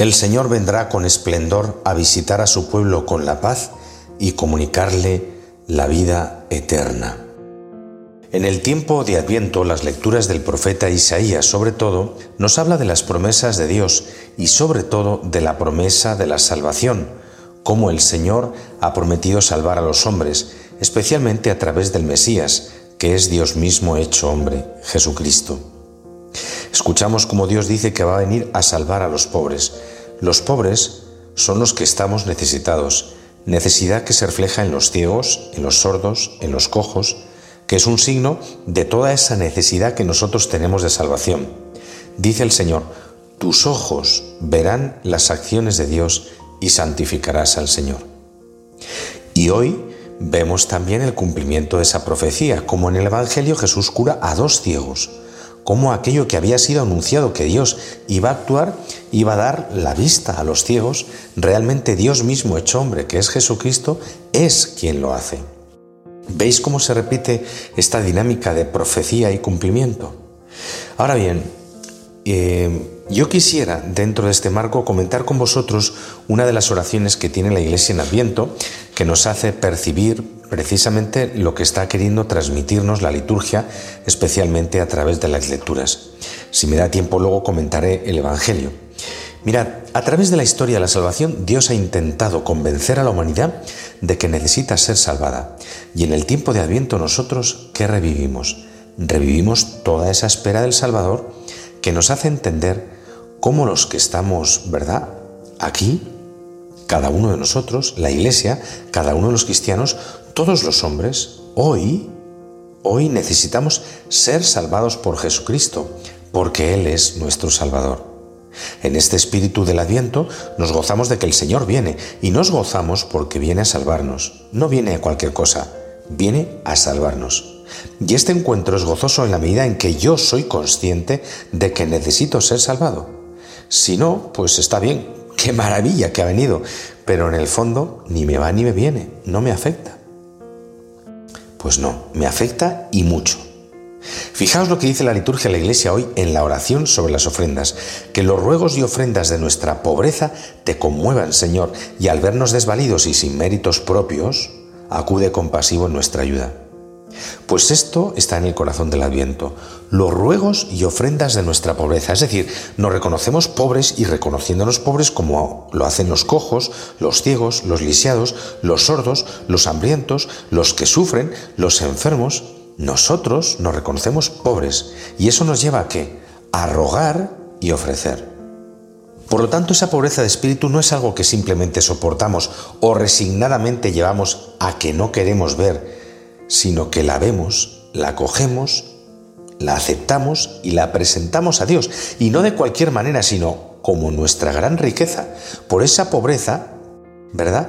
El Señor vendrá con esplendor a visitar a su pueblo con la paz y comunicarle la vida eterna. En el tiempo de Adviento, las lecturas del profeta Isaías, sobre todo, nos habla de las promesas de Dios y sobre todo de la promesa de la salvación, cómo el Señor ha prometido salvar a los hombres, especialmente a través del Mesías, que es Dios mismo hecho hombre, Jesucristo. Escuchamos como Dios dice que va a venir a salvar a los pobres. Los pobres son los que estamos necesitados, necesidad que se refleja en los ciegos, en los sordos, en los cojos, que es un signo de toda esa necesidad que nosotros tenemos de salvación. Dice el Señor, tus ojos verán las acciones de Dios y santificarás al Señor. Y hoy vemos también el cumplimiento de esa profecía, como en el Evangelio Jesús cura a dos ciegos, como aquello que había sido anunciado que Dios iba a actuar, iba a dar la vista a los ciegos, realmente Dios mismo hecho hombre, que es Jesucristo, es quien lo hace. ¿Veis cómo se repite esta dinámica de profecía y cumplimiento? Ahora bien, eh, yo quisiera, dentro de este marco, comentar con vosotros una de las oraciones que tiene la Iglesia en Adviento, que nos hace percibir precisamente lo que está queriendo transmitirnos la liturgia, especialmente a través de las lecturas. Si me da tiempo, luego comentaré el Evangelio. Mirad, a través de la historia de la salvación, Dios ha intentado convencer a la humanidad de que necesita ser salvada. Y en el tiempo de Adviento nosotros, ¿qué revivimos? Revivimos toda esa espera del Salvador que nos hace entender cómo los que estamos, ¿verdad? Aquí, cada uno de nosotros, la iglesia, cada uno de los cristianos, todos los hombres, hoy, hoy necesitamos ser salvados por Jesucristo, porque Él es nuestro Salvador. En este espíritu del adviento nos gozamos de que el Señor viene y nos gozamos porque viene a salvarnos. No viene a cualquier cosa, viene a salvarnos. Y este encuentro es gozoso en la medida en que yo soy consciente de que necesito ser salvado. Si no, pues está bien, qué maravilla que ha venido, pero en el fondo ni me va ni me viene, no me afecta. Pues no, me afecta y mucho. Fijaos lo que dice la liturgia de la Iglesia hoy en la oración sobre las ofrendas, que los ruegos y ofrendas de nuestra pobreza te conmuevan, Señor, y al vernos desvalidos y sin méritos propios, acude compasivo en nuestra ayuda. Pues esto está en el corazón del Adviento, los ruegos y ofrendas de nuestra pobreza. Es decir, nos reconocemos pobres y reconociéndonos pobres como lo hacen los cojos, los ciegos, los lisiados, los sordos, los hambrientos, los que sufren, los enfermos. Nosotros nos reconocemos pobres y eso nos lleva a qué? A rogar y ofrecer. Por lo tanto, esa pobreza de espíritu no es algo que simplemente soportamos o resignadamente llevamos a que no queremos ver, sino que la vemos, la cogemos, la aceptamos y la presentamos a Dios. Y no de cualquier manera, sino como nuestra gran riqueza. Por esa pobreza, ¿verdad?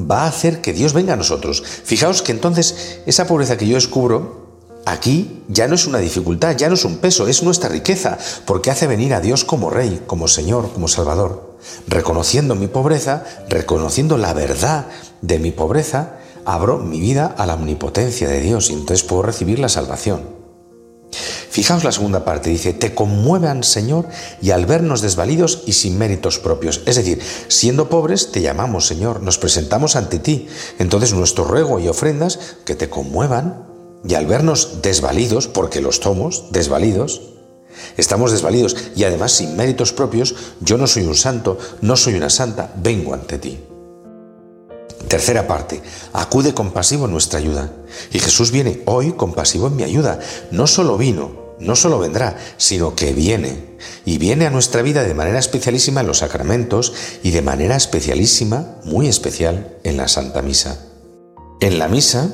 Va a hacer que Dios venga a nosotros. Fijaos que entonces esa pobreza que yo descubro aquí ya no es una dificultad, ya no es un peso, es nuestra riqueza, porque hace venir a Dios como Rey, como Señor, como Salvador. Reconociendo mi pobreza, reconociendo la verdad de mi pobreza, abro mi vida a la omnipotencia de Dios y entonces puedo recibir la salvación. Fijaos la segunda parte, dice, te conmuevan, Señor, y al vernos desvalidos y sin méritos propios. Es decir, siendo pobres, te llamamos, Señor, nos presentamos ante ti. Entonces nuestro ruego y ofrendas que te conmuevan, y al vernos desvalidos, porque los somos, desvalidos, estamos desvalidos y además sin méritos propios, yo no soy un santo, no soy una santa, vengo ante ti. Tercera parte, acude compasivo en nuestra ayuda. Y Jesús viene hoy compasivo en mi ayuda. No solo vino, no solo vendrá, sino que viene. Y viene a nuestra vida de manera especialísima en los sacramentos y de manera especialísima, muy especial, en la Santa Misa. En la misa,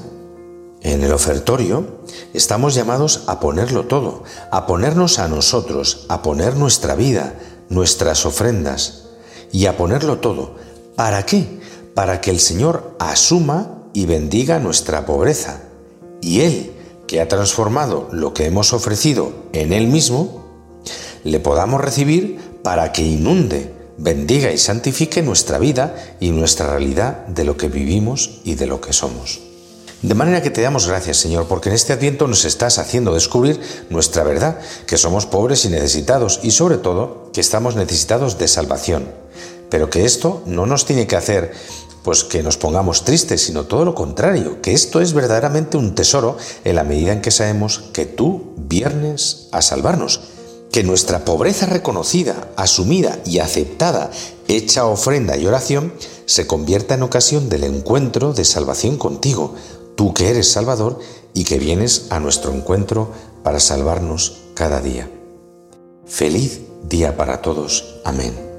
en el ofertorio, estamos llamados a ponerlo todo, a ponernos a nosotros, a poner nuestra vida, nuestras ofrendas y a ponerlo todo. ¿Para qué? Para que el Señor asuma y bendiga nuestra pobreza. Y Él, que ha transformado lo que hemos ofrecido en Él mismo, le podamos recibir para que inunde, bendiga y santifique nuestra vida y nuestra realidad de lo que vivimos y de lo que somos. De manera que te damos gracias, Señor, porque en este adviento nos estás haciendo descubrir nuestra verdad, que somos pobres y necesitados y sobre todo que estamos necesitados de salvación pero que esto no nos tiene que hacer pues que nos pongamos tristes, sino todo lo contrario, que esto es verdaderamente un tesoro en la medida en que sabemos que tú viernes a salvarnos, que nuestra pobreza reconocida, asumida y aceptada, hecha ofrenda y oración, se convierta en ocasión del encuentro de salvación contigo, tú que eres Salvador y que vienes a nuestro encuentro para salvarnos cada día. Feliz día para todos. Amén.